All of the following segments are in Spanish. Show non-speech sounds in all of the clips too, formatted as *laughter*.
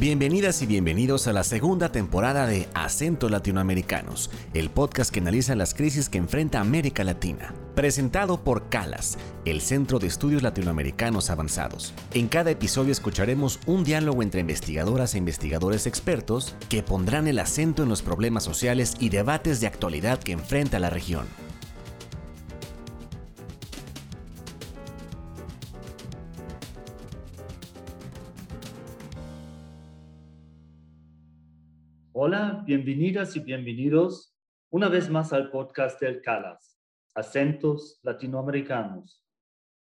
Bienvenidas y bienvenidos a la segunda temporada de Acentos Latinoamericanos, el podcast que analiza las crisis que enfrenta América Latina. Presentado por CALAS, el Centro de Estudios Latinoamericanos Avanzados. En cada episodio escucharemos un diálogo entre investigadoras e investigadores expertos que pondrán el acento en los problemas sociales y debates de actualidad que enfrenta la región. Bienvenidas y bienvenidos una vez más al podcast del CALAS, Acentos Latinoamericanos.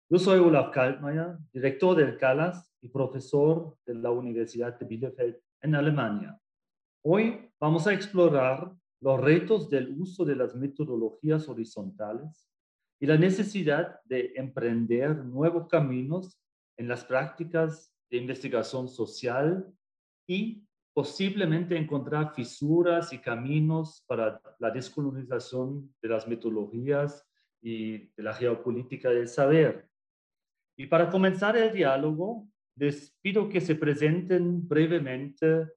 Yo soy Olaf Kaltmeier, director del CALAS y profesor de la Universidad de Bielefeld en Alemania. Hoy vamos a explorar los retos del uso de las metodologías horizontales y la necesidad de emprender nuevos caminos en las prácticas de investigación social y posiblemente encontrar fisuras y caminos para la descolonización de las metodologías y de la geopolítica del saber. Y para comenzar el diálogo, les pido que se presenten brevemente.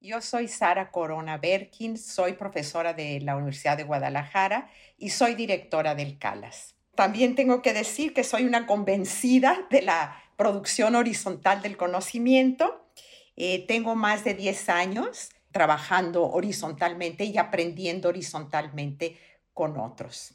Yo soy Sara Corona Berkin, soy profesora de la Universidad de Guadalajara y soy directora del CALAS. También tengo que decir que soy una convencida de la producción horizontal del conocimiento eh, tengo más de 10 años trabajando horizontalmente y aprendiendo horizontalmente con otros.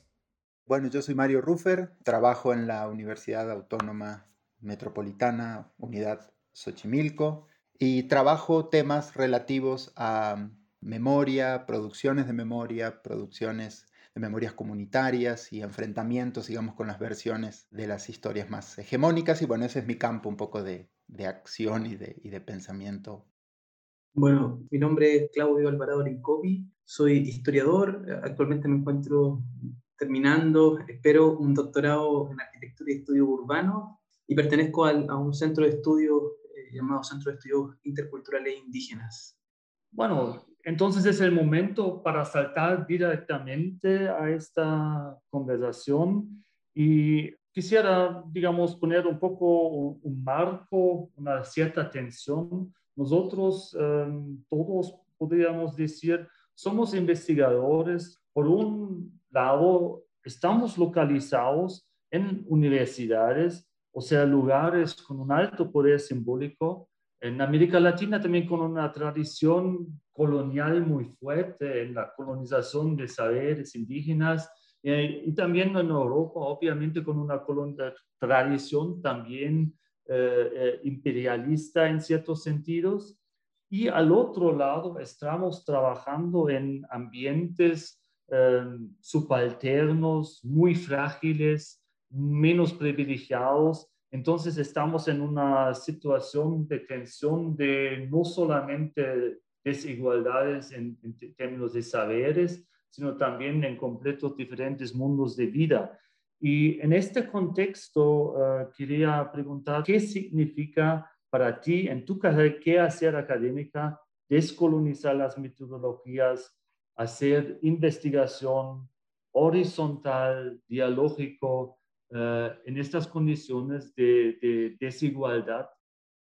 Bueno, yo soy Mario Ruffer, trabajo en la Universidad Autónoma Metropolitana, Unidad Xochimilco, y trabajo temas relativos a memoria, producciones de memoria, producciones de memorias comunitarias y enfrentamientos, digamos, con las versiones de las historias más hegemónicas. Y bueno, ese es mi campo un poco de, de acción y de, y de pensamiento? Bueno, mi nombre es Claudio Alvarado Rincopi, soy historiador, actualmente me encuentro terminando, espero un doctorado en arquitectura y estudios urbanos y pertenezco a un centro de estudios eh, llamado Centro de Estudios Interculturales Indígenas. Bueno, entonces es el momento para saltar directamente a esta conversación y quisiera, digamos, poner un poco un, marco, una cierta tensión. Nosotros em, todos podríamos decir, somos investigadores. Por un lado, estamos localizados en universidades, o sea, lugares con un alto poder simbólico. En América Latina también con una tradición colonial muy fuerte en la colonización de saberes indígenas eh, y también en Europa, obviamente, con una tradición también eh, eh, imperialista en ciertos sentidos. Y al otro lado, estamos trabajando en ambientes subalternos, muy frágiles, menos privilegiados. Entonces estamos en una situación de tensión de no solamente desigualdades en términos de saberes, sino también en completos diferentes mundos de vida. Y en este contexto eh, quería preguntar, ¿qué significa para ti en tu carrera, qué hacer académica, descolonizar las metodologías, hacer investigación horizontal, dialógico, eh, en estas condiciones de desigualdad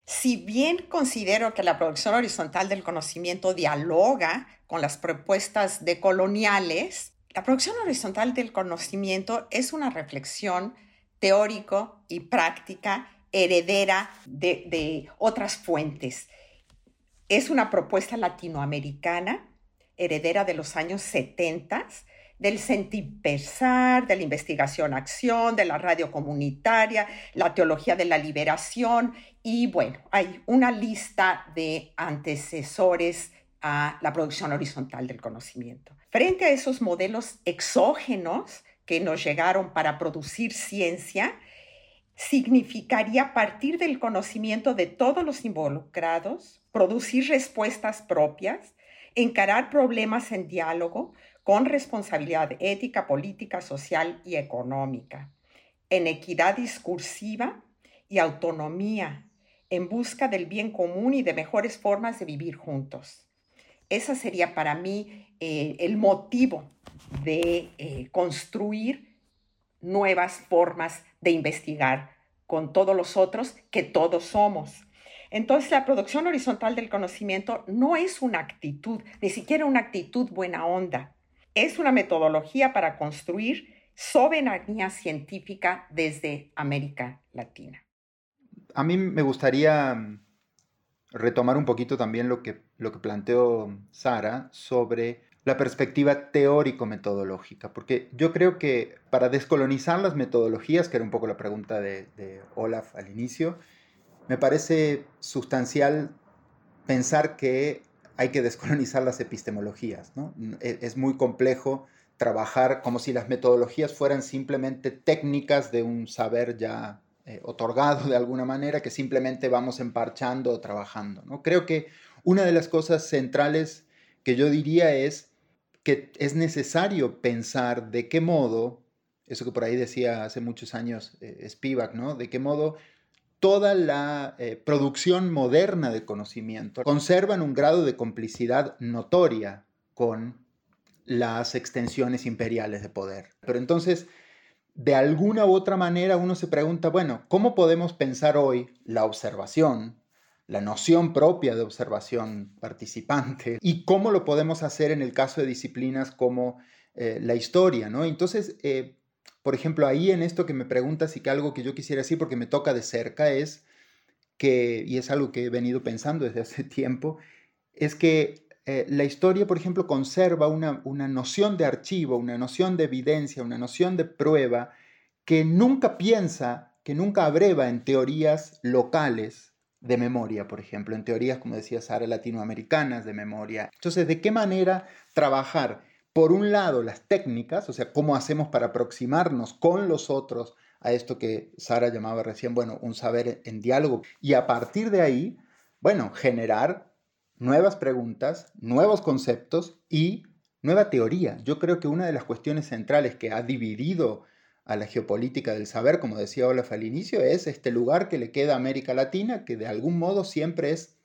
si bien considero que la producción horizontal del conocimiento dialoga con las propuestas decoloniales, la producción horizontal del conocimiento es una reflexión teórico y práctica heredera de, de otras fuentes. Es una propuesta latinoamericana heredera de los años 70 del sentipensar, de la investigación-acción, de la radio comunitaria, la teología de la liberación y bueno, hay una lista de antecesores a la producción horizontal del conocimiento. Frente a esos modelos exógenos que nos llegaron para producir ciencia, significaría partir del conocimiento de todos los involucrados, producir respuestas propias, encarar problemas en diálogo, con responsabilidad ética, política, social y económica, en equidad discursiva y autonomía, en busca del bien común y de mejores formas de vivir juntos. Ese sería para mí eh, el motivo de eh, construir nuevas formas de investigar con todos los otros que todos somos. Entonces, la producción horizontal del conocimiento no es una actitud, ni siquiera una actitud buena onda. Es una metodología para construir soberanía científica desde América Latina. A mí me gustaría mm, retomar un poquito también lo que, lo que planteó Sara sobre la perspectiva teórico-metodológica, porque yo creo que para descolonizar las metodologías, que era un poco la pregunta de, de Olaf al inicio, me parece sustancial pensar que hay que descolonizar las epistemologías. ¿no? E, es muy complejo trabajar como si las metodologías fueran simplemente técnicas de un saber ya eh, otorgado de alguna manera que simplemente vamos emparchando o trabajando. ¿no? Creo que una de las cosas centrales que yo diría es que es necesario pensar de qué modo, eso que por ahí decía hace muchos años eh, Spivak, ¿no? de qué modo toda la eh, producción moderna de conocimiento conservan un grado de complicidad notoria con las extensiones imperiales de poder. Pero entonces, de alguna u otra manera uno se pregunta, bueno, ¿cómo podemos pensar hoy la observación, la noción propia de observación participante y cómo lo podemos hacer en el caso de disciplinas como eh, la historia, ¿no? Entonces, eh, por ejemplo, ahí en esto que me preguntas y que algo que yo quisiera decir porque me toca de cerca es que, y es algo que he venido pensando desde hace *laughs* tiempo, es que eh, la historia, por ejemplo, conserva una, noción de archivo, una noción de evidencia, una noción de prueba que nunca piensa, que nunca abreva en teorías locales de memoria, por ejemplo, en teorías, como decía Sara, latinoamericanas de memoria. Entonces, ¿de qué manera trabajar, por un lado, las técnicas, o sea, cómo hacemos para aproximarnos con los otros a esto que Sara llamaba recién, bueno, un saber en diálogo, y a partir de ahí, bueno, generar nuevas preguntas, nuevos conceptos y nueva teoría. Yo creo que una de las cuestiones centrales que ha dividido a la geopolítica del saber, como decía Olaf al inicio, es este lugar que le queda a América Latina, que de algún modo siempre es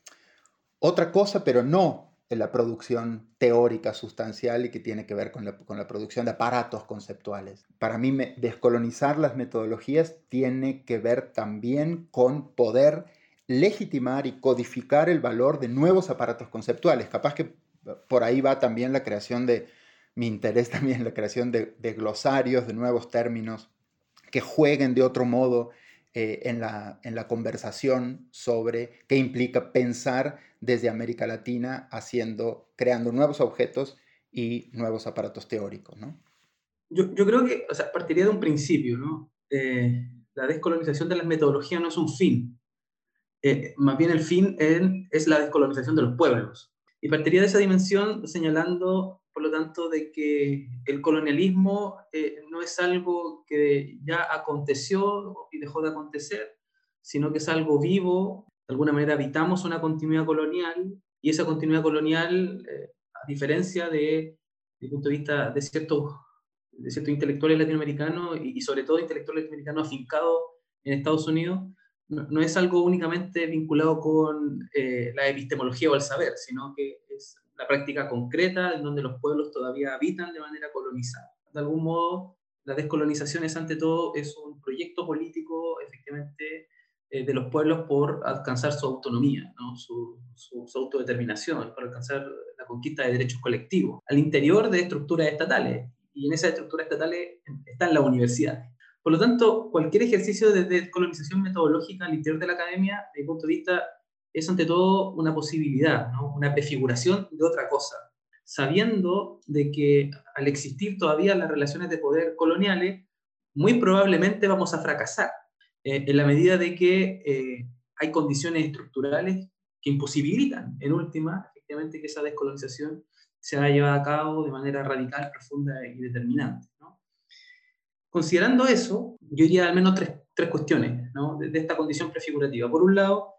otra cosa, pero no la producción teórica sustancial y que tiene que ver con la, con la producción de aparatos conceptuales. Para mí, descolonizar las metodologías tiene que ver también con poder legitimar y codificar el valor de nuevos aparatos conceptuales. Capaz que por ahí va también la creación de, mi interés *laughs* también, la creación de, glosarios, de nuevos términos que jueguen de otro modo eh, en, la, en la conversación sobre qué implica pensar desde América Latina haciendo, creando nuevos objetos y nuevos aparatos teóricos. ¿no? Yo, yo creo que o sea, partiría de un principio, ¿no? Eh, la descolonización de las metodologías no es un fin, eh, más bien el fin es la descolonización de los pueblos. Y partiría de esa dimensión señalando, por lo tanto, de que el colonialismo eh, no es algo que ya aconteció y dejó de acontecer, sino que es algo vivo. De alguna manera habitamos una continuidad colonial y esa continuidad colonial, eh, a diferencia de, el punto de vista de ciertos, de ciertos intelectuales latinoamericanos y, y sobre todo intelectuales latinoamericanos afincados en Estados Unidos, no, es algo únicamente vinculado con eh, la epistemología o el saber, sino que es la práctica concreta en donde los pueblos todavía habitan de manera colonizada. De algún modo, la descolonización es ante todo es un proyecto político efectivamente eh, de los pueblos por alcanzar su autonomía, su, su, autodeterminación, por alcanzar la conquista de derechos colectivos al interior de estructuras estatales. Y en esas estructuras estatales están las universidades. Por lo tanto, cualquier ejercicio de descolonización metodológica al interior de la academia, desde mi punto de vista, es ante todo una posibilidad, una prefiguración de otra cosa, sabiendo de que al existir todavía las relaciones de poder coloniales, muy probablemente vamos a fracasar, eh, en la medida de que eh, hay condiciones estructurales que imposibilitan, en última, efectivamente, que esa descolonización se haya llevado a cabo de manera radical, profunda y determinante. Considerando eso, yo diría al menos tres, tres cuestiones ¿no? de, esta condición prefigurativa. Por un lado,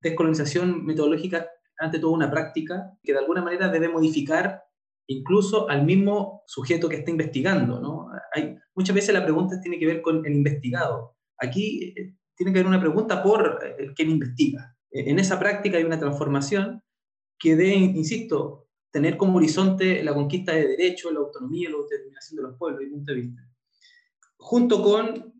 descolonización metodológica, ante todo una práctica que de alguna manera debe modificar incluso al mismo sujeto que está investigando. ¿no? Hay, muchas veces la pregunta tiene que ver con el investigado. Aquí eh, tiene que haber una pregunta por el quien investiga. E, en esa práctica hay una transformación que debe, insisto, tener como horizonte la conquista de derechos, la autonomía, la autodeterminación de los pueblos, y punto de vista junto con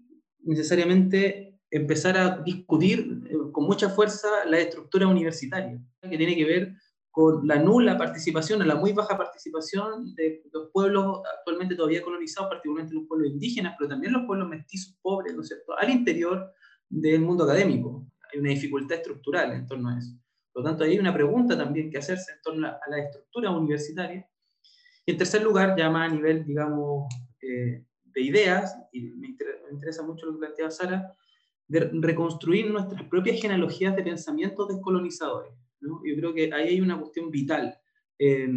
necesariamente empezar a discutir, eh, con mucha fuerza la estructura universitaria, que tiene que ver con la nula participación, la muy baja participación de los pueblos actualmente todavía colonizados, particularmente los pueblos indígenas, pero también los pueblos mestizos pobres, ¿no es cierto?, al interior del mundo académico. Hay una dificultad estructural en torno a eso. Por lo tanto, hay una pregunta también que hacerse en torno a la estructura universitaria. Y en tercer lugar, ya más a nivel, digamos, eh, de ideas, y me interesa, mucho lo que planteaba Sara, de reconstruir nuestras propias genealogías de pensamientos descolonizadores. Yo creo que ahí hay una cuestión vital. Eh,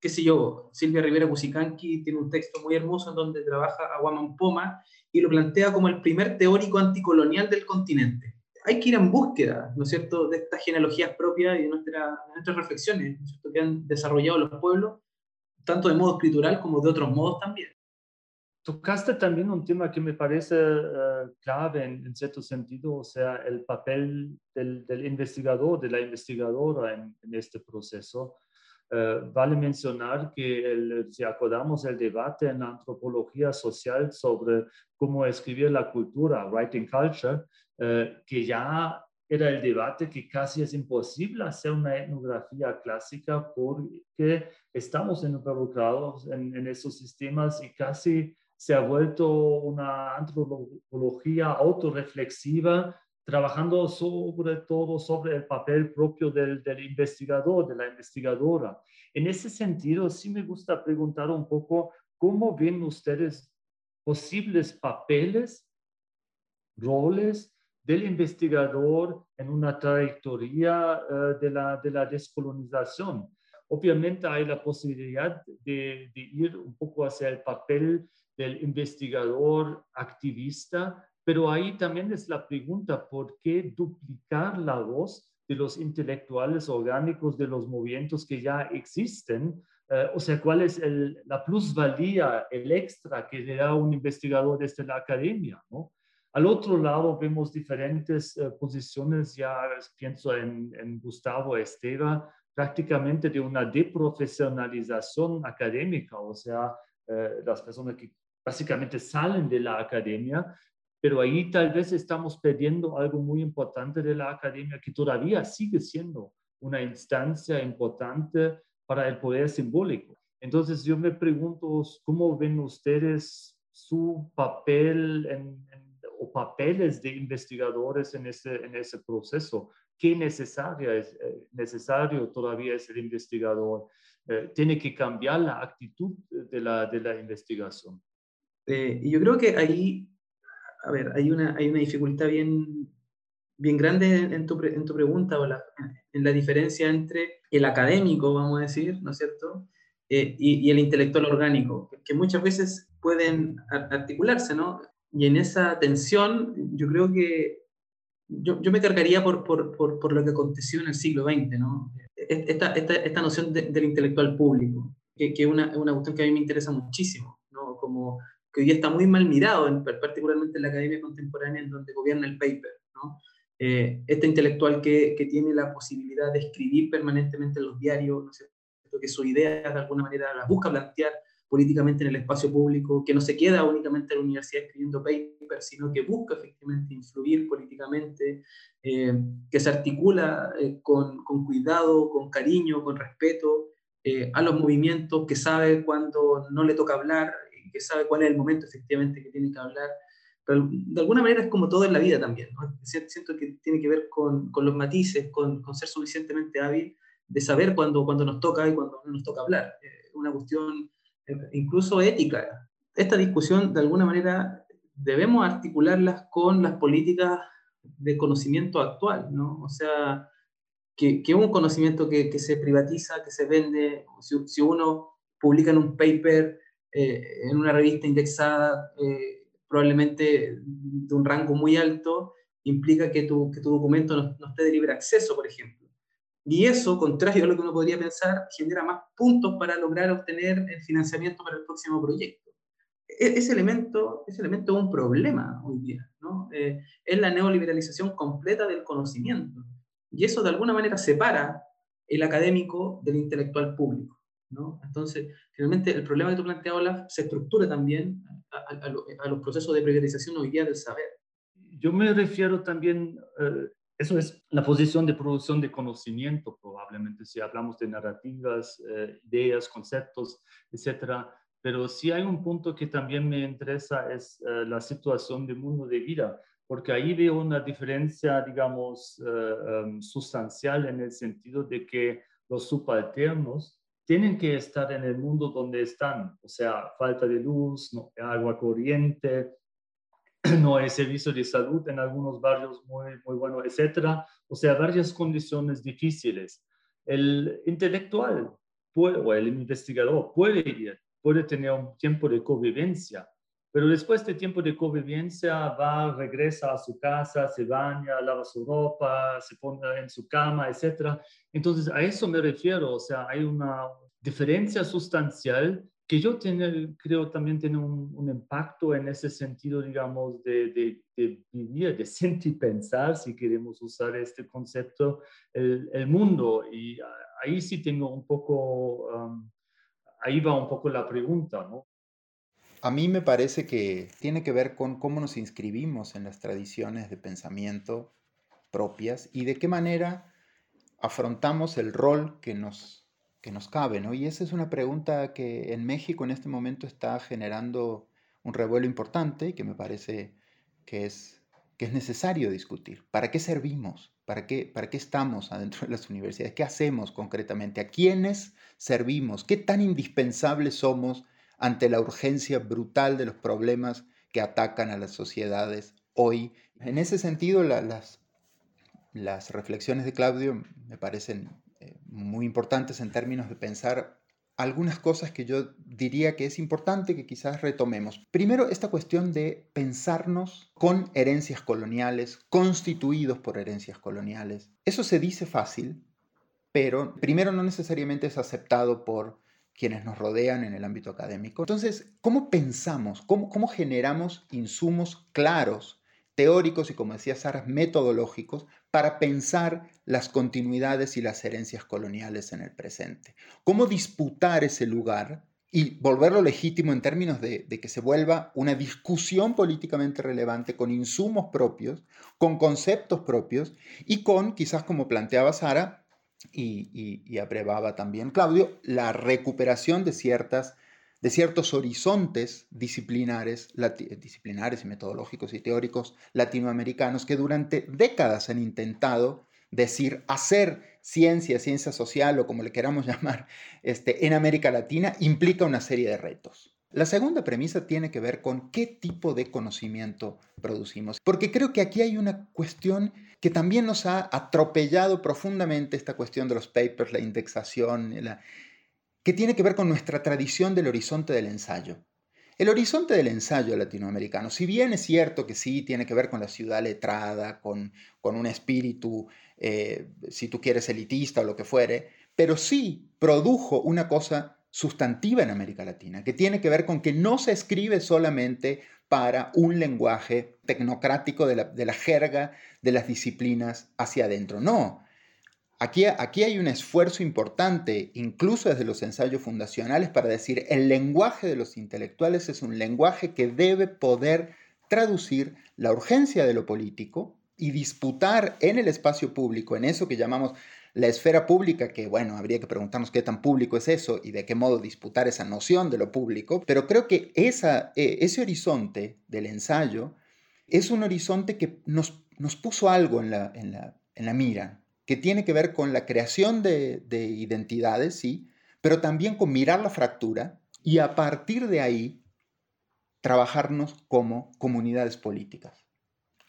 qué sé yo, Silvia Rivera Busicanqui tiene un texto muy hermoso en donde trabaja a Guaman Poma y lo plantea como el primer teórico anticolonial del continente. Hay que ir en búsqueda, ¿no es cierto?, de estas genealogías propias y de, nuestra, nuestras reflexiones, ¿no es cierto?, que han desarrollado los pueblos, tanto de modo escritural como de otros modos también. Tocaste también un tema que me parece uh, clave en, en, cierto sentido, o sea, el papel del, del investigador, de la investigadora en, en este proceso. Uh, vale mencionar que el, si acordamos el debate en la antropología social sobre cómo escribir la cultura, writing culture, uh, que ya era el debate que casi es imposible hacer una etnografía clásica porque estamos involucrados en, en esos sistemas y casi se ha vuelto una antropología autorreflexiva, trabajando sobre todo sobre el papel propio del, del, investigador, de la investigadora. En ese sentido, sí me gusta preguntar un poco cómo ven ustedes posibles papeles, roles del investigador en una trayectoria uh, de, la, de la descolonización. Obviamente hay la posibilidad de ir un poco hacia el papel del investigador activista, pero ahí también es la pregunta, ¿por qué duplicar la voz de los intelectuales orgánicos de los movimientos que ya existen? Eh, o sea, ¿cuál es el, la plusvalía, el extra que le da un investigador desde la academia? ¿no? Al otro lado vemos diferentes eh, posiciones, ya pienso en, en Gustavo Esteva, prácticamente de una deprofesionalización académica, o sea, eh, las personas que básicamente salen de la academia, pero ahí tal vez estamos perdiendo algo muy importante de la academia que todavía sigue siendo una instancia importante para el poder simbólico. Entonces yo me pregunto, ¿cómo ven ustedes su papel en, en, o papeles de investigadores en ese, en ese proceso? ¿Qué necesaria es, eh, necesario todavía es el investigador? Eh, ¿Tiene que cambiar la actitud de la, de la investigación? Eh, y yo creo que ahí, a ver, hay una, hay una dificultad bien, bien grande en tu, en tu pregunta, o la, en la diferencia entre el académico, vamos a decir, ¿no es cierto?, eh, y, y, el intelectual orgánico, que muchas veces pueden articularse, ¿no? Y en esa tensión, yo creo que yo, yo me cargaría por, por, por, por, lo que aconteció en el siglo XX, ¿no? Esta, esta, esta noción de, del intelectual público, que, es una, una cuestión que a mí me interesa muchísimo, ¿no? Como que hoy día está muy mal mirado, en, particularmente en la academia contemporánea, en donde gobierna el paper. ¿no? Eh, este intelectual que, que, tiene la posibilidad de escribir permanentemente en los diarios, ¿no que su idea de alguna manera la busca plantear políticamente en el espacio público, que no se queda únicamente en la universidad escribiendo papers, sino que busca efectivamente influir políticamente, eh, que se articula eh, con, con, cuidado, con cariño, con respeto eh, a los movimientos, que sabe cuando no le toca hablar, que sabe cuál es el momento efectivamente que tiene que hablar. Pero de alguna manera es como todo en la vida también. ¿no? Siento que tiene que ver con, con los matices, con, con, ser suficientemente hábil de saber cuándo, cuando nos toca y cuándo no nos toca hablar. Eh, una cuestión eh, incluso ética. Esta discusión, de alguna manera, debemos articularlas con las políticas de conocimiento actual, ¿no? O sea, que, que un conocimiento que, que, se privatiza, que se vende, si, si uno publica en un paper eh, en una revista indexada, eh, probablemente de un rango muy alto, implica que tu, que tu documento no, no, esté de libre acceso, por ejemplo. Y eso, contrario a lo que uno podría pensar, genera más puntos para lograr obtener el financiamiento para el próximo proyecto. E, ese elemento, ese elemento es un problema hoy día, ¿no? Eh, es la neoliberalización completa del conocimiento. Y eso de alguna manera separa el académico del intelectual público. ¿No? Entonces, finalmente, el problema que tú planteas, Olaf, se estructura también a, a, a, los procesos de privatización hoy día del saber. Yo me refiero también, eh, Eso es la posición de producción de conocimiento, probablemente, si hablamos de narrativas, eh, ideas, conceptos, etcétera. Pero sí hay un punto que también me interesa, es eh, la situación del mundo de vida, porque ahí veo una diferencia, digamos, eh, em, sustancial en el sentido de que los subalternos tienen que estar en el mundo donde están, o sea, falta de luz, no, agua corriente, *clears throat* no hay servicio de salud en algunos barrios muy, muy buenos, etcétera. O sea, varias condiciones difíciles. El intelectual puede, o el investigador puede ir, puede tener un tiempo de convivencia, pero después de tiempo de convivencia va, regresa a su casa, se baña, lava su ropa, se pone en su cama, etcétera. Entonces, a eso me refiero, o sea, hay una diferencia sustancial que yo creo también tiene un, impacto en ese sentido, digamos, de, vivir, de sentir pensar, si queremos usar este concepto, el, mundo. Y ahí sí tengo un poco, um, ahí va un poco la pregunta, ¿no? A mí me parece que tiene que ver con cómo nos inscribimos en las tradiciones de pensamiento propias y de qué manera afrontamos el rol que nos que nos cabe, ¿no? Y esa es una pregunta que en México en este momento está generando un revuelo importante y que me parece que es, que es necesario discutir. ¿Para qué servimos? ¿Para qué, ¿Para qué estamos adentro de las universidades? ¿Qué hacemos concretamente? ¿A quiénes servimos? ¿Qué tan indispensables somos ante la urgencia brutal de los problemas que atacan a las sociedades hoy? En ese sentido, las, las reflexiones de Claudio me parecen eh, muy importantes en términos de pensar algunas cosas que yo diría que es importante que quizás retomemos. Primero, esta cuestión de pensarnos con herencias coloniales, constituidos por herencias coloniales. Eso se dice fácil, pero primero no necesariamente es aceptado por quienes nos rodean en el ámbito académico. Entonces, ¿cómo pensamos? ¿Cómo, cómo generamos insumos claros, teóricos y, como decía Sara, metodológicos para pensar las continuidades y las herencias coloniales en el presente. ¿Cómo disputar ese lugar y volverlo legítimo en términos de, que se vuelva una discusión políticamente relevante con insumos propios, con conceptos propios y con, quizás como planteaba Sara y, y, abrevaba también Claudio, la recuperación de ciertas de ciertos horizontes disciplinares, disciplinares y metodológicos y teóricos latinoamericanos que durante décadas han intentado decir, hacer ciencia, ciencia social o como le queramos *laughs* llamar, este, en América Latina implica una serie de retos. La segunda premisa tiene que ver con qué tipo de conocimiento producimos, porque creo que aquí hay una cuestión que también nos ha atropellado profundamente esta cuestión de los papers, la indexación, que tiene que ver con nuestra tradición del horizonte del ensayo. El horizonte del ensayo latinoamericano, si bien es cierto que sí tiene que ver con la ciudad letrada, con, con un espíritu, eh, si tú quieres, elitista o lo que fuere, pero sí produjo una cosa sustantiva en América Latina, que tiene que ver con que no se escribe solamente para un lenguaje tecnocrático de la, de la jerga de las disciplinas hacia adentro, no, Aquí, hay un esfuerzo importante, incluso desde los ensayos fundacionales, para decir el lenguaje de los intelectuales es un lenguaje que debe poder traducir la urgencia de lo político y disputar en el espacio público, en eso que llamamos la esfera pública, que bueno, habría que preguntarnos qué tan público es eso y de qué modo disputar esa noción de lo público, pero creo que esa, e, ese horizonte del ensayo es un horizonte que nos, nos puso algo en la, en la, en la mira, que tiene que ver con la creación de, identidades, sí, pero también con mirar la fractura y a partir de ahí trabajarnos como comunidades políticas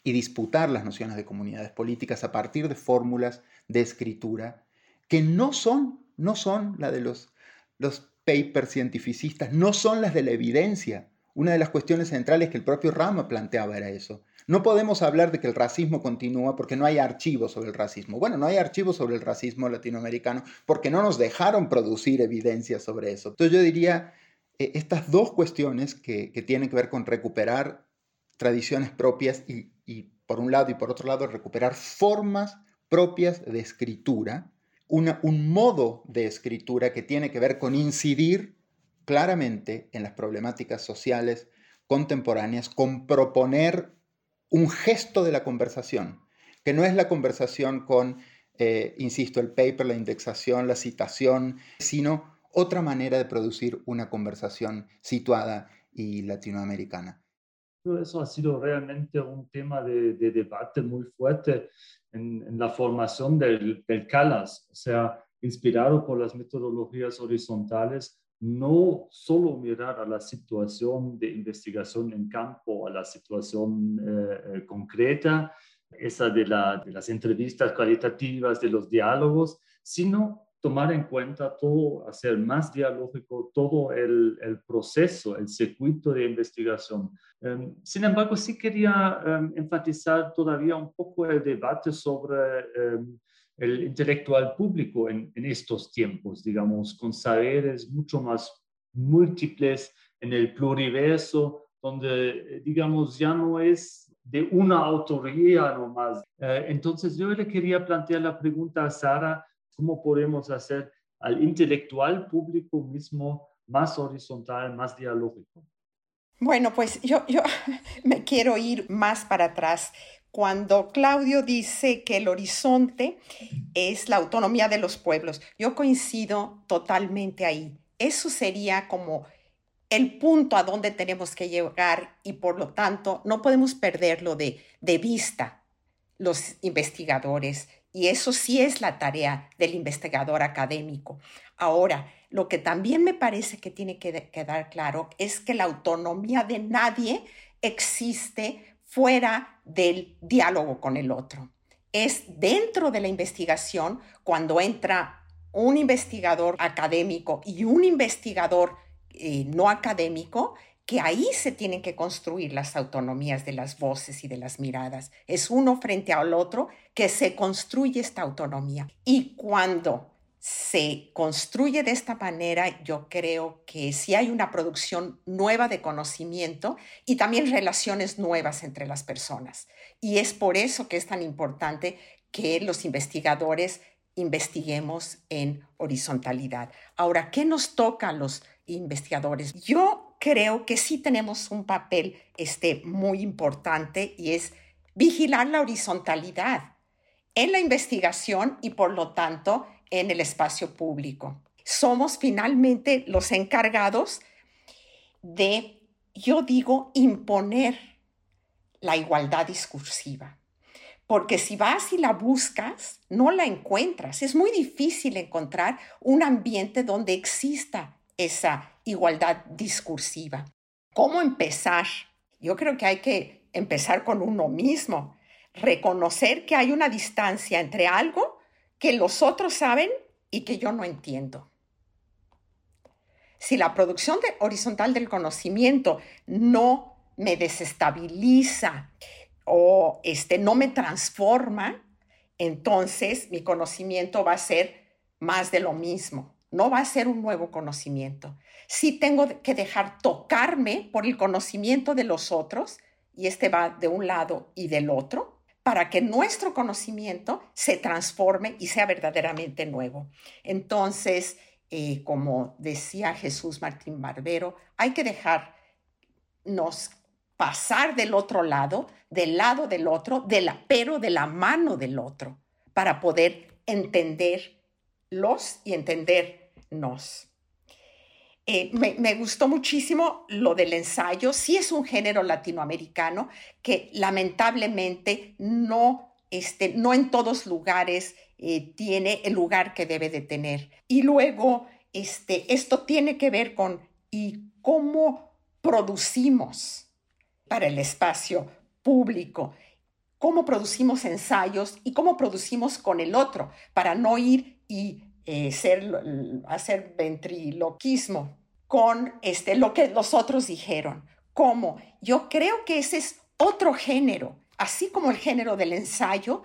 y disputar las nociones de comunidades políticas a partir de fórmulas de escritura que no son, no son la de los, los papers cientificistas, no son las de la evidencia. Una de las cuestiones centrales que el propio Rama planteaba era eso. No podemos hablar de que el racismo continúa porque no hay archivos sobre el racismo. Bueno, no hay archivos sobre el racismo latinoamericano porque no nos dejaron producir evidencia sobre eso. Entonces yo diría, eh, estas dos cuestiones que, tienen que ver con recuperar tradiciones propias y, por un lado y por otro lado recuperar formas propias de escritura, un modo de escritura que tiene que ver con incidir claramente en las problemáticas sociales contemporáneas, con proponer un gesto de la conversación que no es la conversación con, eh, insisto, el paper, la indexación, la citación, sino otra manera de producir una conversación situada y latinoamericana. Eso ha sido realmente un tema de, debate muy fuerte en, la formación del, CALAS, o sea, inspirado por las metodologías horizontales, no solo mirar a la situación de investigación en campo, a la situación eh, eh, concreta, esa de las entrevistas cualitativas, de los diálogos, sino tomar en cuenta todo, hacer más dialógico todo el, el proceso, el circuito de investigación. Em, sin embargo, sí quería em, enfatizar todavía un poco el debate sobre em, el intelectual público en, en, estos tiempos, digamos, con saberes mucho más múltiples en el pluriverso, donde, digamos, ya no es de una autoría nomás. Eh, entonces, yo le quería plantear la pregunta a Sara, ¿Cómo podemos hacer al intelectual público mismo más horizontal, más dialógico? Bueno, pues yo, yo *laughs* me quiero ir más para atrás. Cuando Claudio dice que el horizonte es la autonomía de los pueblos, yo coincido totalmente ahí. Eso sería como el punto a donde tenemos que llegar y por lo tanto no podemos perderlo de, de vista los investigadores, y eso sí es la tarea del investigador académico. Ahora, lo que también me parece que tiene que quedar claro es que la autonomía de nadie existe fuera del diálogo con el otro. Es dentro de la investigación cuando entra un investigador académico y un investigador eh, no académico que ahí se tienen que construir las autonomías de las voces y de las miradas. Es uno frente al otro que se construye esta autonomía. Y cuando se construye de esta manera, yo creo que sí hay una producción nueva de conocimiento y también relaciones nuevas entre las personas. Y es por eso que es tan importante que los investigadores investiguemos en horizontalidad. Ahora, ¿qué nos toca a los investigadores? Yo creo que sí tenemos un papel este, muy importante y es vigilar la horizontalidad en la investigación y por lo tanto en el espacio público. Somos finalmente los encargados de, yo digo, imponer la igualdad discursiva. Porque si vas y la buscas, no la encuentras. Es muy difícil encontrar un ambiente donde exista esa igualdad discursiva. ¿Cómo empezar? Yo creo que hay que empezar con uno mismo, reconocer que hay una distancia entre algo que los otros saben y que yo no entiendo. Si la producción horizontal del conocimiento no me desestabiliza o este, no me transforma, entonces mi conocimiento va a ser más de lo mismo no va a ser un nuevo conocimiento. Sí tengo que dejar tocarme por el conocimiento de los otros, y este va de un lado y del otro, para que nuestro conocimiento se transforme y sea verdaderamente nuevo. Entonces, eh, como decía Jesús Martín Barbero, hay que dejarnos pasar del otro lado, del lado del otro, de pero de la mano del otro, para poder entenderlos y entender nos. Eh, me, gustó muchísimo lo del ensayo. Sí es un género latinoamericano que lamentablemente no, este, no en todos lugares eh, tiene el lugar que debe de tener. Y luego, este, esto tiene que ver con y cómo producimos para el espacio público, cómo producimos ensayos y cómo producimos con el otro, para no ir y eh, hacer ventriloquismo con este, lo que los otros dijeron. ¿Cómo? Yo creo que ese es otro género. Así como el género del ensayo,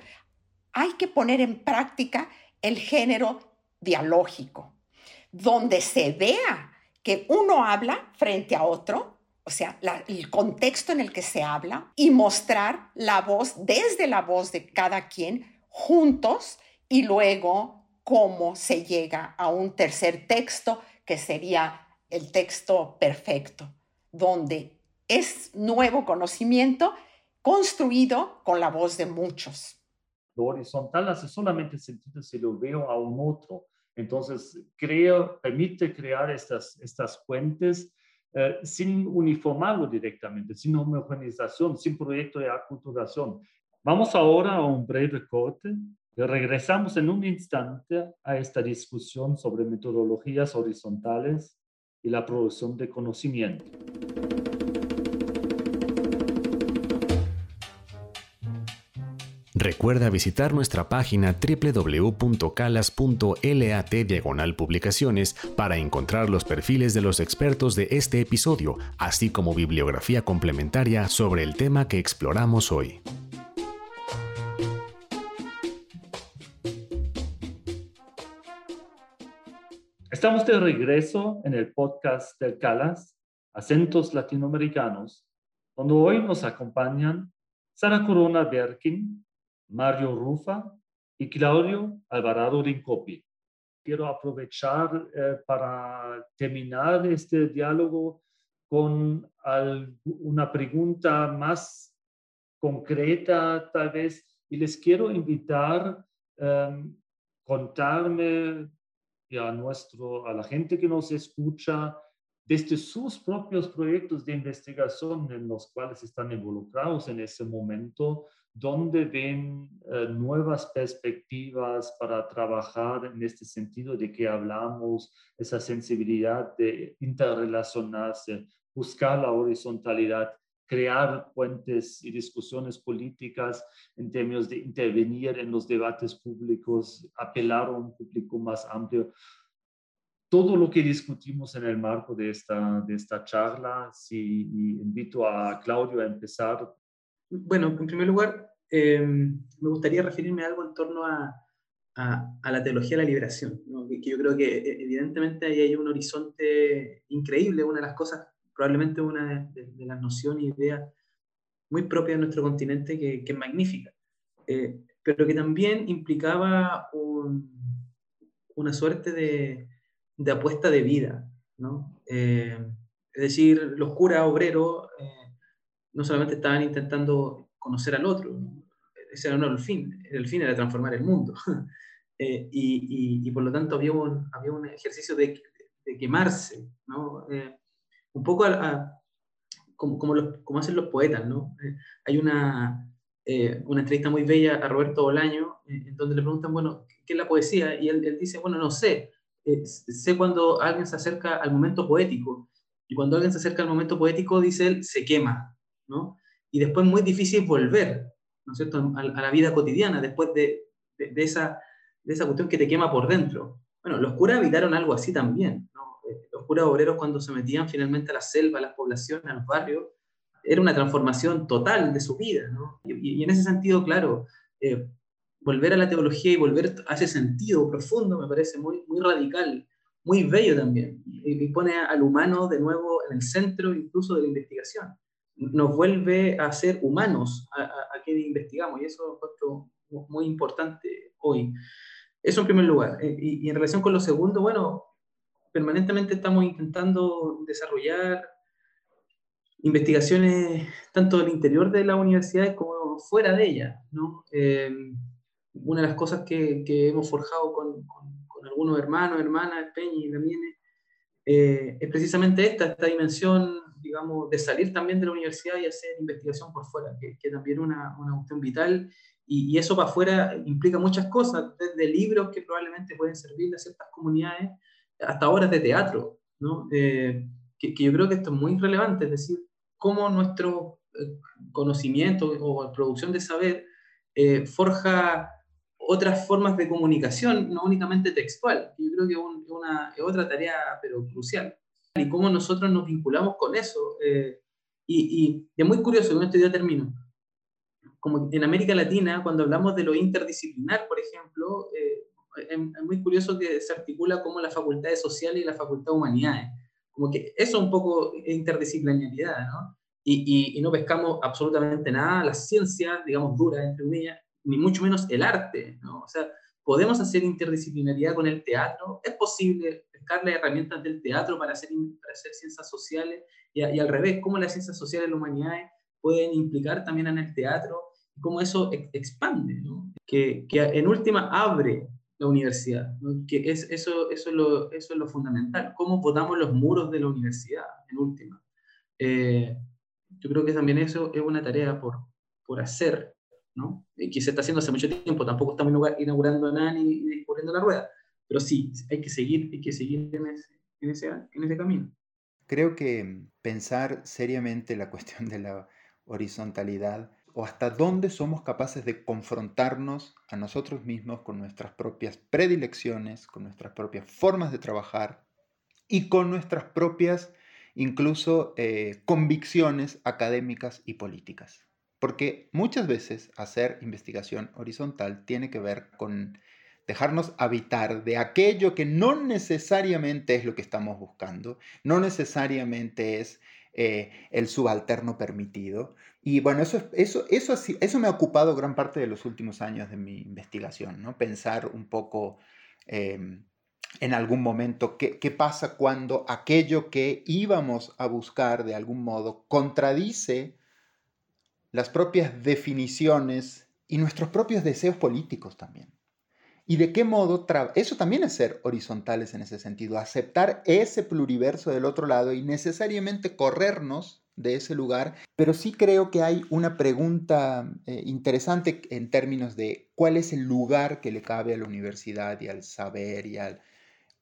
hay que poner en práctica el género dialógico, donde se vea que uno habla frente a otro, o sea, el contexto en el que se habla, y mostrar la voz desde la voz de cada quien juntos y luego cómo se llega a un tercer texto que sería el texto perfecto, donde es nuevo conocimiento construido con la voz de muchos. lo horizontal hace solamente sentido si lo veo a un otro. Entonces, creo, permite crear estas, estas puentes eh, sin uniformarlo directamente, sin homogenización, sin proyecto de aculturación. Vamos ahora a un breve corte regresamos en un instante a esta discusión sobre metodologías horizontales y la producción de conocimiento. Recuerda visitar nuestra página www.calas.lat diagonal publicaciones para encontrar los perfiles de los expertos de este episodio, así como bibliografía complementaria sobre el tema que exploramos hoy. Estamos de regreso en el podcast del Calas, Acentos Latinoamericanos, donde hoy nos acompañan Sara Corona Berkin, Mario Rufa y Claudio Alvarado Rincopi. Quiero aprovechar eh, para terminar este diálogo con una pregunta más concreta, tal vez, y les quiero invitar a em, contarme a, nuestro, a la gente que nos escucha desde sus propios proyectos de investigación en los cuales están involucrados en ese momento, ¿Dónde ven eh, nuevas perspectivas para trabajar en este sentido de que hablamos, esa sensibilidad de interrelacionarse, buscar la horizontalidad, crear puentes y discusiones políticas en términos de intervenir en los debates públicos, apelar a un público más amplio? todo lo que discutimos en el marco de esta, de esta charla. Si invito a Claudio a empezar bueno, en primer lugar, em, me gustaría referirme a algo en torno a, a, la teología de la liberación, que, yo creo que e, evidentemente ahí hay un horizonte increíble, una de las cosas, probablemente una de, las nociones y ideas muy propias de nuestro continente que, que es magnífica, eh, pero que también implicaba una suerte de, de, apuesta de vida, ¿no? Eh, es decir, los curas obreros eh, no solamente estaban intentando conocer al otro, ese era no el fin, el fin era transformar el mundo. *laughs* Y, por lo tanto había un, ejercicio de, de quemarse, ¿no? Un poco como, como, como, hacen los poetas. ¿no? Eh, hay una, una entrevista muy bella a Roberto Bolaño, en donde le preguntan, bueno, ¿qué es la poesía? Y él, él dice, bueno, no sé, sé cuando alguien se acerca al momento poético, y cuando alguien se acerca al momento poético, dice él, se quema, ¿no? Y después muy difícil volver, ¿no es cierto?, a, la vida cotidiana, después de, de, esa, de esa cuestión que te quema por dentro. Bueno, los curas evitaron algo así también, ¿no? Eh, los curas obreros cuando se metían finalmente a la selva, a las poblaciones, a los barrios, era una transformación total de su vida, ¿no? y, en ese sentido, claro, eh, volver a la teología y volver a ese sentido profundo me parece muy, muy radical, muy bello también, y, y pone al humano de nuevo en el centro incluso de la investigación nos vuelve a ser humanos a, a, quienes investigamos, y eso es muy importante hoy. Eso en primer lugar. Eh, y, en relación con lo segundo, bueno, permanentemente estamos intentando desarrollar investigaciones tanto del interior de las universidades como fuera de ellas. ¿no? Eh, una de las cosas que, que hemos forjado con, con, algunos hermanos, hermanas, Peña y también eh, es precisamente esta, esta dimensión digamos, de salir también de la universidad y hacer investigación por fuera, que, que también es una, una cuestión vital. Y, y, eso para afuera implica muchas cosas, desde libros que probablemente pueden servir a ciertas comunidades, hasta obras de teatro, ¿no? Eh, que, que, yo creo que esto es muy relevante, es decir, cómo nuestro eh, conocimiento o producción de saber eh, forja otras formas de comunicación, no únicamente textual. Yo creo que es una, es otra tarea, pero crucial y cómo nosotros nos vinculamos con eso. Eh, y, es muy curioso, con esto ya termino, como en América Latina, cuando hablamos de lo interdisciplinar, por ejemplo, eh, es, muy curioso que se articula como la facultad de sociales y la facultad de humanidades. Como que eso un poco es interdisciplinariedad, ¿no? Y, y, no pescamos absolutamente nada, la ciencia, digamos, dura, entre comillas, ni mucho menos el arte, ¿no? O sea, podemos hacer interdisciplinariedad con el teatro, es posible las herramientas del teatro para hacer, para hacer ciencias sociales y, al revés, cómo las ciencias sociales y las humanidades pueden implicar también en el teatro cómo eso expande, que, que, en última abre la universidad, que es, eso, eso, es lo, eso es lo fundamental, cómo votamos los muros de la universidad, en última. Eh, yo creo que también eso es una tarea por, por hacer, ¿no? Y que se está haciendo hace mucho tiempo, tampoco estamos inaugurando nada ni, ni descubriendo la rueda, pero sí, hay que seguir, hay que seguir en ese, en ese, en ese camino. Creo que pensar seriamente la cuestión de la horizontalidad o hasta dónde somos capaces de confrontarnos a nosotros mismos con nuestras propias predilecciones, con nuestras propias formas de trabajar y con nuestras propias incluso eh, convicciones académicas y políticas. Porque muchas veces hacer investigación horizontal tiene que ver con dejarnos habitar de aquello que no necesariamente es lo que estamos buscando, no necesariamente es eh, el subalterno permitido. Y bueno, eso, eso, eso, eso me ha ocupado gran parte de los últimos años de mi investigación, ¿no? Pensar un poco em, en algún momento qué, qué pasa cuando aquello que íbamos a buscar de algún modo contradice las propias definiciones y nuestros propios deseos políticos también. Y de qué modo, eso también es ser horizontales en ese sentido, aceptar ese pluriverso del otro lado y necesariamente corrernos de ese lugar, pero sí creo que hay una pregunta eh, interesante en términos de cuál es el lugar que le cabe a la universidad y al saber y al...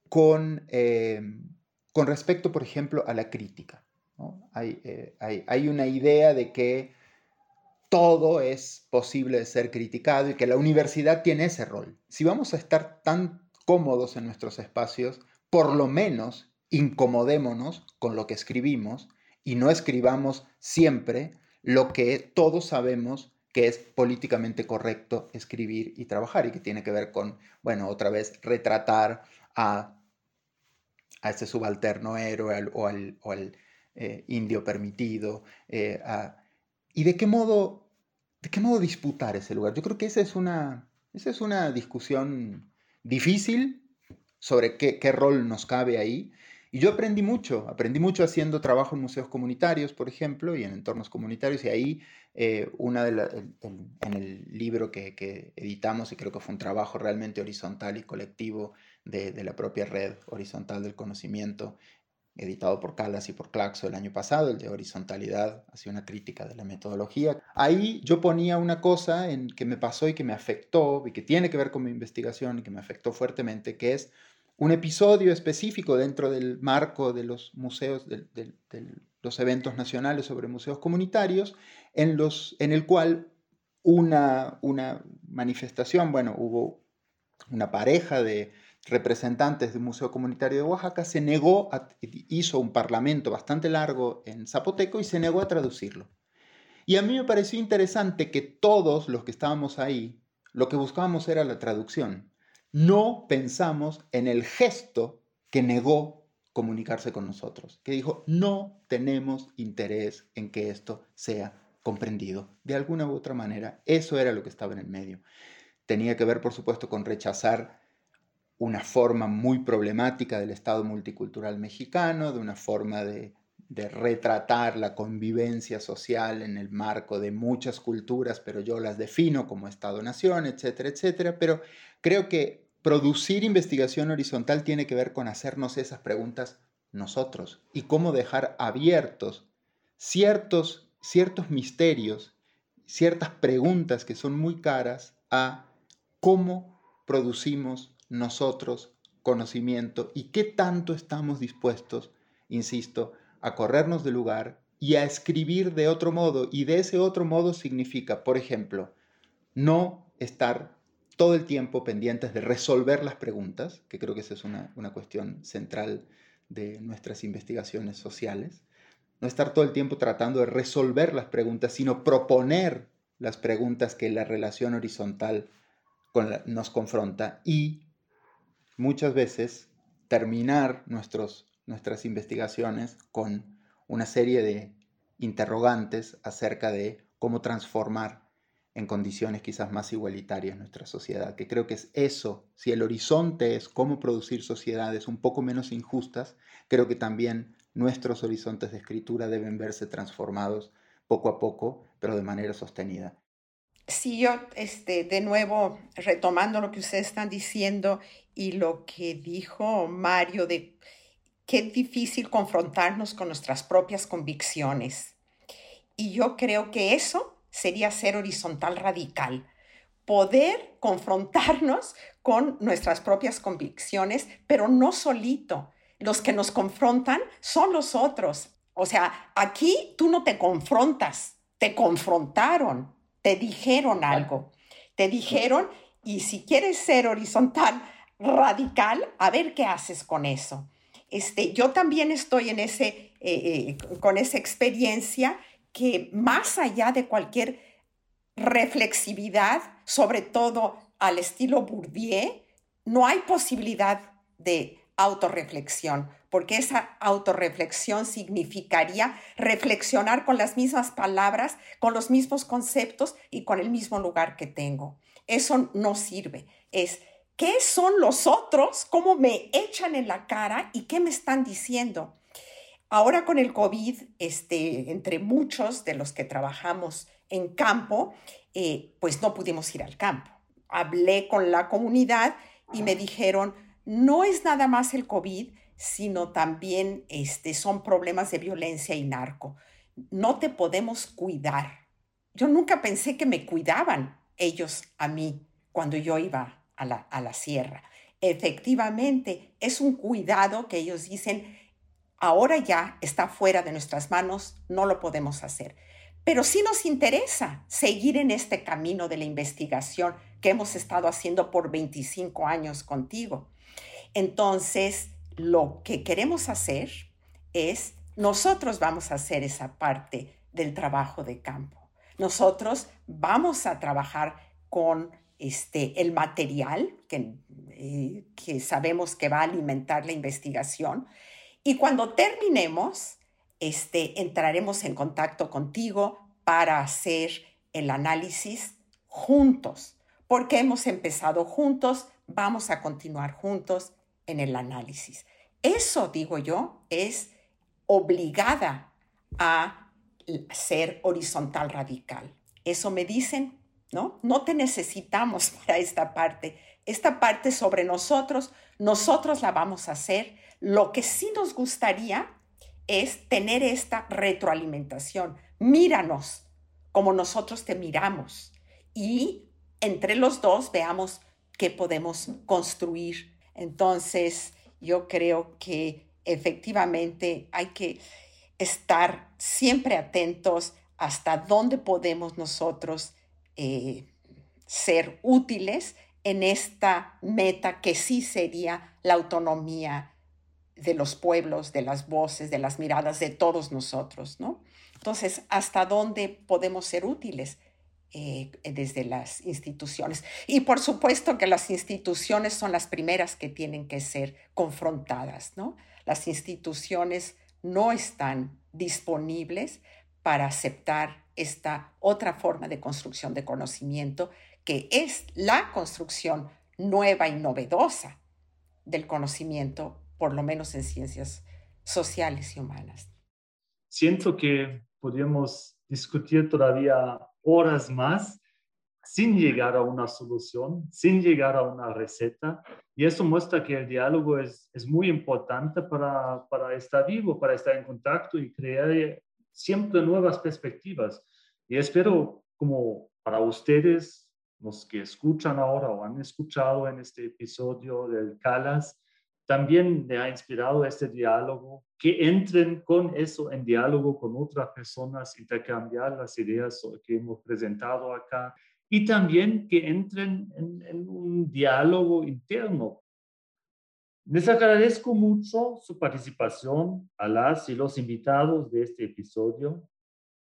con, eh, con respecto, por ejemplo, a la crítica. Hay, eh, hay, hay una idea de que todo es posible de ser criticado y que la universidad tiene ese rol. Si vamos a estar tan cómodos en nuestros espacios, por lo menos incomodémonos con lo que escribimos y no escribamos siempre lo que todos sabemos que es políticamente correcto escribir y trabajar y que tiene que ver con, bueno, otra vez retratar a, a ese subalterno héroe o al, eh, indio permitido. Eh, ¿Y de qué modo ¿de qué modo disputar ese lugar? Yo creo que esa es una, esa es una discusión difícil sobre qué, qué, rol nos cabe ahí. Y yo aprendí mucho, aprendí mucho haciendo trabajo en museos comunitarios, por ejemplo, y en entornos comunitarios. Y ahí, eh, una de en el libro que, que, editamos, y creo que fue un trabajo realmente horizontal y colectivo de, de la propia red horizontal del conocimiento, editado por Calas y por Claxo el año pasado, el de horizontalidad, hacía una crítica de la metodología. Ahí yo ponía una cosa en que me pasó y que me afectó y que tiene que ver con mi investigación y que me afectó fuertemente, que es un episodio específico dentro del marco de los museos, de, los eventos nacionales sobre museos comunitarios, en, los, en el cual una, una manifestación, bueno, hubo una pareja de representantes de un museo comunitario de Oaxaca, se negó, hizo un parlamento bastante largo en zapoteco y se negó a traducirlo. Y a mí me pareció interesante que todos los que estábamos ahí, lo que buscábamos era la traducción. No pensamos en el gesto que negó comunicarse con nosotros, que dijo, no tenemos interés en que esto sea comprendido. De alguna u otra manera, eso era lo que estaba en el medio. Tenía que ver, por supuesto, con rechazar una forma muy problemática del Estado multicultural mexicano, de una forma de, retratar la convivencia social en el marco de muchas culturas, pero yo las defino como Estado-nación, etcétera, etcétera. Pero creo que producir investigación horizontal tiene que ver con hacernos esas preguntas nosotros y cómo dejar abiertos ciertos, ciertos misterios, ciertas preguntas que son muy caras a cómo producimos nosotros conocimiento y qué tanto estamos dispuestos, insisto, a corrernos del lugar y a escribir de otro modo. Y de ese otro modo significa, por ejemplo, no estar todo el tiempo pendientes de resolver las preguntas, que creo que esa es una, una cuestión central de nuestras investigaciones sociales, no estar todo el tiempo tratando de resolver las preguntas, sino proponer las preguntas que la relación horizontal nos confronta y muchas veces terminar nuestros, nuestras investigaciones con una serie de interrogantes acerca de cómo transformar en condiciones quizás más igualitarias nuestra sociedad, que creo que es eso, si el horizonte es cómo producir sociedades un poco menos injustas, creo que también nuestros horizontes de escritura deben verse transformados poco a poco, pero de manera sostenida. Sí, yo, este, de nuevo, retomando lo que ustedes están diciendo y lo que dijo Mario de qué difícil confrontarnos con nuestras propias convicciones. Y yo creo que eso sería ser horizontal radical, poder confrontarnos con nuestras propias convicciones, pero no solito. Los que nos confrontan son los otros. O sea, aquí tú no te confrontas, te confrontaron te dijeron algo, te dijeron, y si quieres ser horizontal, radical, a ver qué haces con eso. Este, yo también estoy en ese, eh, eh, con esa experiencia que más allá de cualquier reflexividad, sobre todo al estilo Bourdieu, no hay posibilidad de autorreflexión porque esa autorreflexión significaría reflexionar con las mismas palabras, con los mismos conceptos y con el mismo lugar que tengo. Eso no sirve. Es, ¿qué son los otros? ¿Cómo me echan en la cara y qué me están diciendo? Ahora con el COVID, este, entre muchos de los que trabajamos en campo, eh, pues no pudimos ir al campo. Hablé con la comunidad y me dijeron, no es nada más el COVID, sino también este, son problemas de violencia y narco. No te podemos cuidar. Yo nunca pensé que me cuidaban ellos a mí cuando yo iba a la, a la sierra. Efectivamente, es un cuidado que ellos dicen, ahora ya está fuera de nuestras manos, no lo podemos hacer. Pero sí nos interesa seguir en este camino de la investigación que hemos estado haciendo por 25 años contigo. Entonces, lo que queremos hacer es, nosotros vamos a hacer esa parte del trabajo de campo. Nosotros vamos a trabajar con este, el material que, eh, que sabemos que va a alimentar la investigación. Y cuando terminemos, este, entraremos en contacto contigo para hacer el análisis juntos, porque hemos empezado juntos, vamos a continuar juntos en el análisis. Eso, digo yo, es obligada a ser horizontal radical. Eso me dicen, ¿no? No te necesitamos *laughs* para esta parte. Esta parte sobre nosotros, nosotros la vamos a hacer. Lo que sí nos gustaría es tener esta retroalimentación. Míranos como nosotros te miramos y entre los dos veamos qué podemos construir entonces, yo creo que efectivamente hay que estar siempre atentos hasta dónde podemos nosotros eh, ser útiles en esta meta que sí sería la autonomía de los pueblos, de las voces, de las miradas de todos nosotros, ¿no? Entonces, ¿hasta dónde podemos ser útiles? Eh, desde las instituciones. Y por supuesto que las instituciones son las primeras que tienen que ser confrontadas, ¿no? Las instituciones no están disponibles para aceptar esta otra forma de construcción de conocimiento, que es la construcción nueva y novedosa del conocimiento, por lo menos en ciencias sociales y humanas. Siento que podríamos discutir todavía horas más sin llegar a una solución, sin llegar a una receta. Y eso muestra que el diálogo es, es muy importante para, para estar vivo, para estar en contacto y crear siempre nuevas perspectivas. Y espero, como para ustedes, los que escuchan ahora o han escuchado en este episodio del CALAS, también le ha inspirado este diálogo, que entren con eso en diálogo con otras personas, intercambiar las ideas que hemos presentado acá y también que entren en, un diálogo interno. Les agradezco mucho su participación a las y los invitados de este episodio,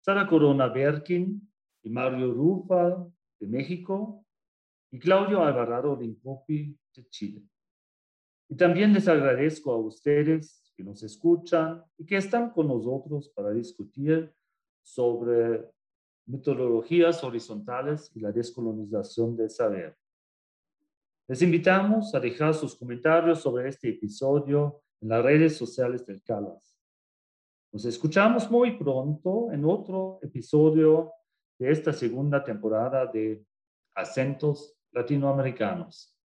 Sara Corona Berkin y Mario Rufa de México y Claudio Alvarado Limpopi de Chile. Y también les agradezco a ustedes que nos escuchan y que están con nosotros para discutir sobre metodologías horizontales y la descolonización del saber. Les invitamos a dejar sus comentarios sobre este episodio en las redes sociales del CALAS. Nos escuchamos muy pronto en otro episodio de esta segunda temporada de Acentos Latinoamericanos.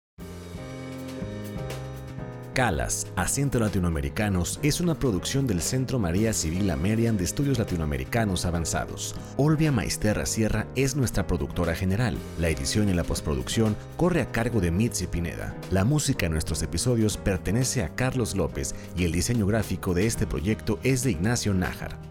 Calas, Acento Latinoamericanos, es una producción del Centro María Civil Amerian de Estudios Latinoamericanos Avanzados. Olvia Maisterra Sierra es nuestra productora general. La edición y la postproducción corre a cargo de Mitzi Pineda. La música en nuestros episodios pertenece a Carlos López y el diseño gráfico de este proyecto es de Ignacio Nájar.